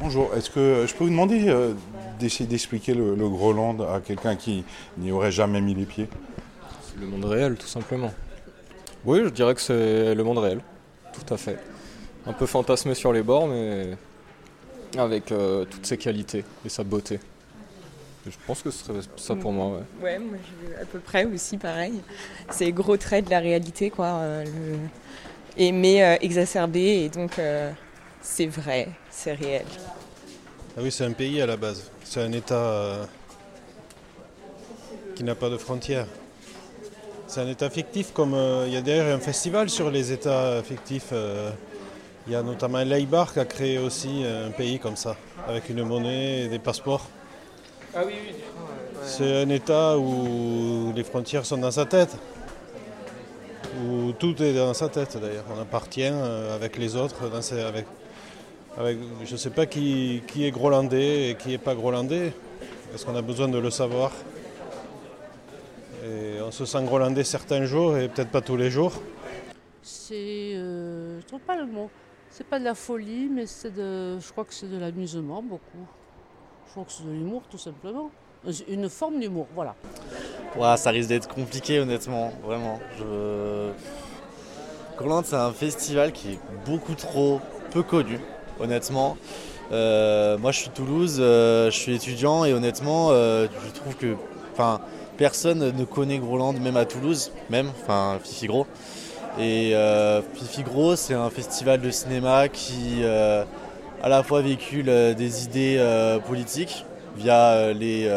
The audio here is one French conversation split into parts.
Bonjour, est-ce que je peux vous demander euh, d'essayer d'expliquer le, le Groland à quelqu'un qui n'y aurait jamais mis les pieds? Le monde réel, tout simplement. Oui, je dirais que c'est le monde réel, tout à fait. Un peu fantasmé sur les bords, mais avec euh, toutes ses qualités et sa beauté. Je pense que ce serait ça pour moi, ouais. Ouais, moi je- à peu près aussi pareil. C'est gros traits de la réalité, quoi. euh, le... et, mais euh, exacerbé, et donc euh, c'est vrai, c'est réel. Ah oui, c'est un pays à la base. C'est un État euh, qui n'a pas de frontières. C'est un État fictif, comme euh, il y a d'ailleurs un festival sur les États fictifs. euh, il y a notamment Leibar qui a créé aussi un pays comme ça, avec une monnaie et des passeports. Ah oui, oui. C'est un État où les frontières sont dans sa tête. Où tout est dans sa tête d'ailleurs. On appartient avec les autres. Dans ses- avec, avec- je ne sais pas qui, qui est grolandais et qui n'est pas grolandais. Est-ce qu'on a besoin de le savoir Et On se sent grolandais certains jours et peut-être pas tous les jours. C'est. euh, je trouve pas le mot. C'est pas de la folie, mais c'est de. Je crois que c'est de l'amusement beaucoup. Je crois que c'est de l'humour tout simplement. Une forme d'humour, voilà. Ouais, ça risque d'être compliqué honnêtement, vraiment. Je... Groland, c'est un festival qui est beaucoup trop peu connu, honnêtement. Euh, moi je suis de Toulouse, euh, je suis étudiant et honnêtement euh, je trouve que personne ne connaît Groland, même à Toulouse, même, enfin Fifi Gros. Et Fifi Gros c'est un festival de cinéma qui à la fois véhicule des idées politiques via les,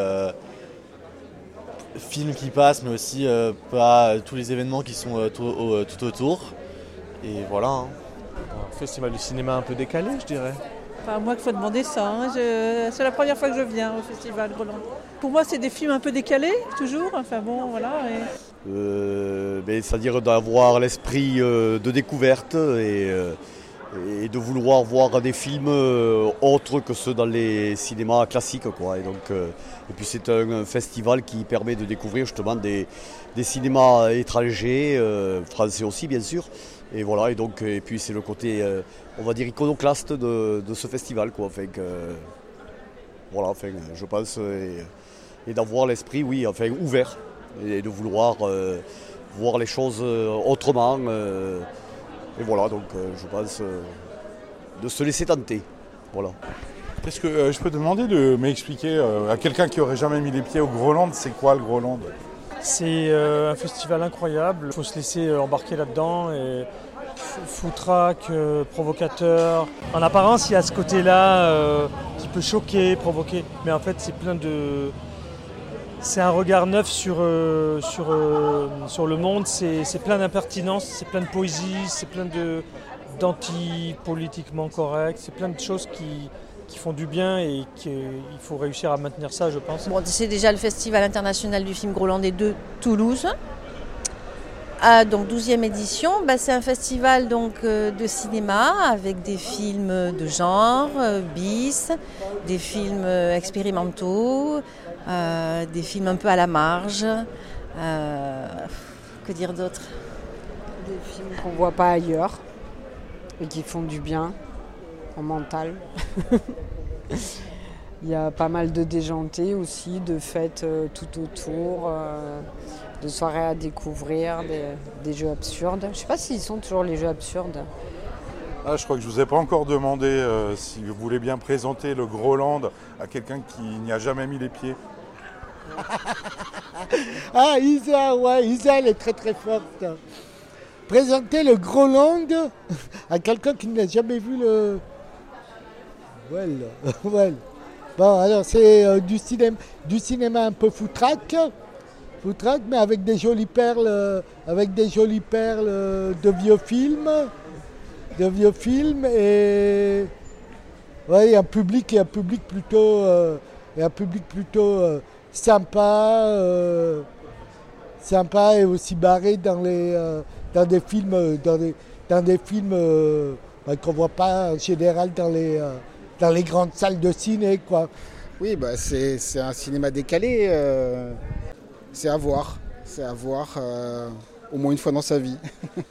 films qui passent, mais aussi pas tous les événements qui sont tout autour. Et voilà. hein. Un festival du cinéma un peu décalé, je dirais. Enfin, moi, qu'il faut demander ça. hein. Je- C'est la première fois que je viens au festival Groland. Pour moi, c'est des films un peu décalés, toujours. Enfin bon, voilà. et- Euh, ben, C'est-à-dire d'avoir l'esprit euh, de découverte et, euh, et de vouloir voir des films euh, autres que ceux dans les cinémas classiques. Quoi. Et, donc, euh, et puis c'est un, festival qui permet de découvrir justement des, des cinémas étrangers, euh, français aussi bien sûr. Et voilà, et donc et puis c'est le côté, euh, on va dire, iconoclaste de, ce festival. Quoi. Que, voilà, enfin, je pense, et, d'avoir l'esprit, oui, enfin, ouvert et de vouloir euh, voir les choses euh, autrement. et voilà, donc je pense de se laisser tenter. Voilà. Est-ce que je peux demander de m'expliquer à quelqu'un qui aurait jamais mis les pieds au Groland, c'est quoi le Groland C'est euh, un festival incroyable, il faut se laisser euh, embarquer là-dedans. Et foutraque, euh, provocateur. En apparence, il y a ce côté-là euh, qui peut choquer, provoquer, mais en fait, c'est plein de. C'est un regard neuf sur, sur, sur le monde, c'est plein d'impertinence, c'est plein de poésie, c'est plein d'anti-politiquement correct, c'est plein de choses qui, qui font du bien et qu'il faut réussir à maintenir ça, je pense. Bon, c'est déjà le Festival international du film grolandais de Toulouse. Ah, donc 12e édition, Bah, c'est un festival donc, euh, de cinéma avec des films de genre, euh, bis, des films euh, expérimentaux, euh, des films un peu à la marge. euh, que dire d'autre? Des films qu'on voit pas ailleurs et qui font du bien mental. Il y a pas mal de déjantés aussi, de fêtes euh, tout autour, euh, de soirées à découvrir, des, des jeux absurdes. Je sais pas s'ils sont toujours les jeux absurdes. Ah, je crois que je vous ai pas encore demandé euh, si vous voulez bien présenter le Groland à quelqu'un qui n'y a jamais mis les pieds. Ah, Isa, ouais, Isa, elle est très très forte. Présenter le Groland à quelqu'un qui n'a jamais vu le. Well, well. Bon, alors c'est euh, du, cinéma, du cinéma un peu foutraque, foutraque, mais avec des jolies perles, euh, avec des jolies perles euh, de vieux films, de vieux films et ouais, un public et un public plutôt, euh, et un public plutôt euh, sympa, euh, sympa et aussi barré dans les, euh, dans des films, euh, dans des, dans des films euh, bah, qu'on voit pas en général dans les, euh, dans les grandes salles de ciné, quoi. Oui, bah c'est un cinéma décalé. euh, c'est à voir. C'est à voir euh, au moins une fois dans sa vie.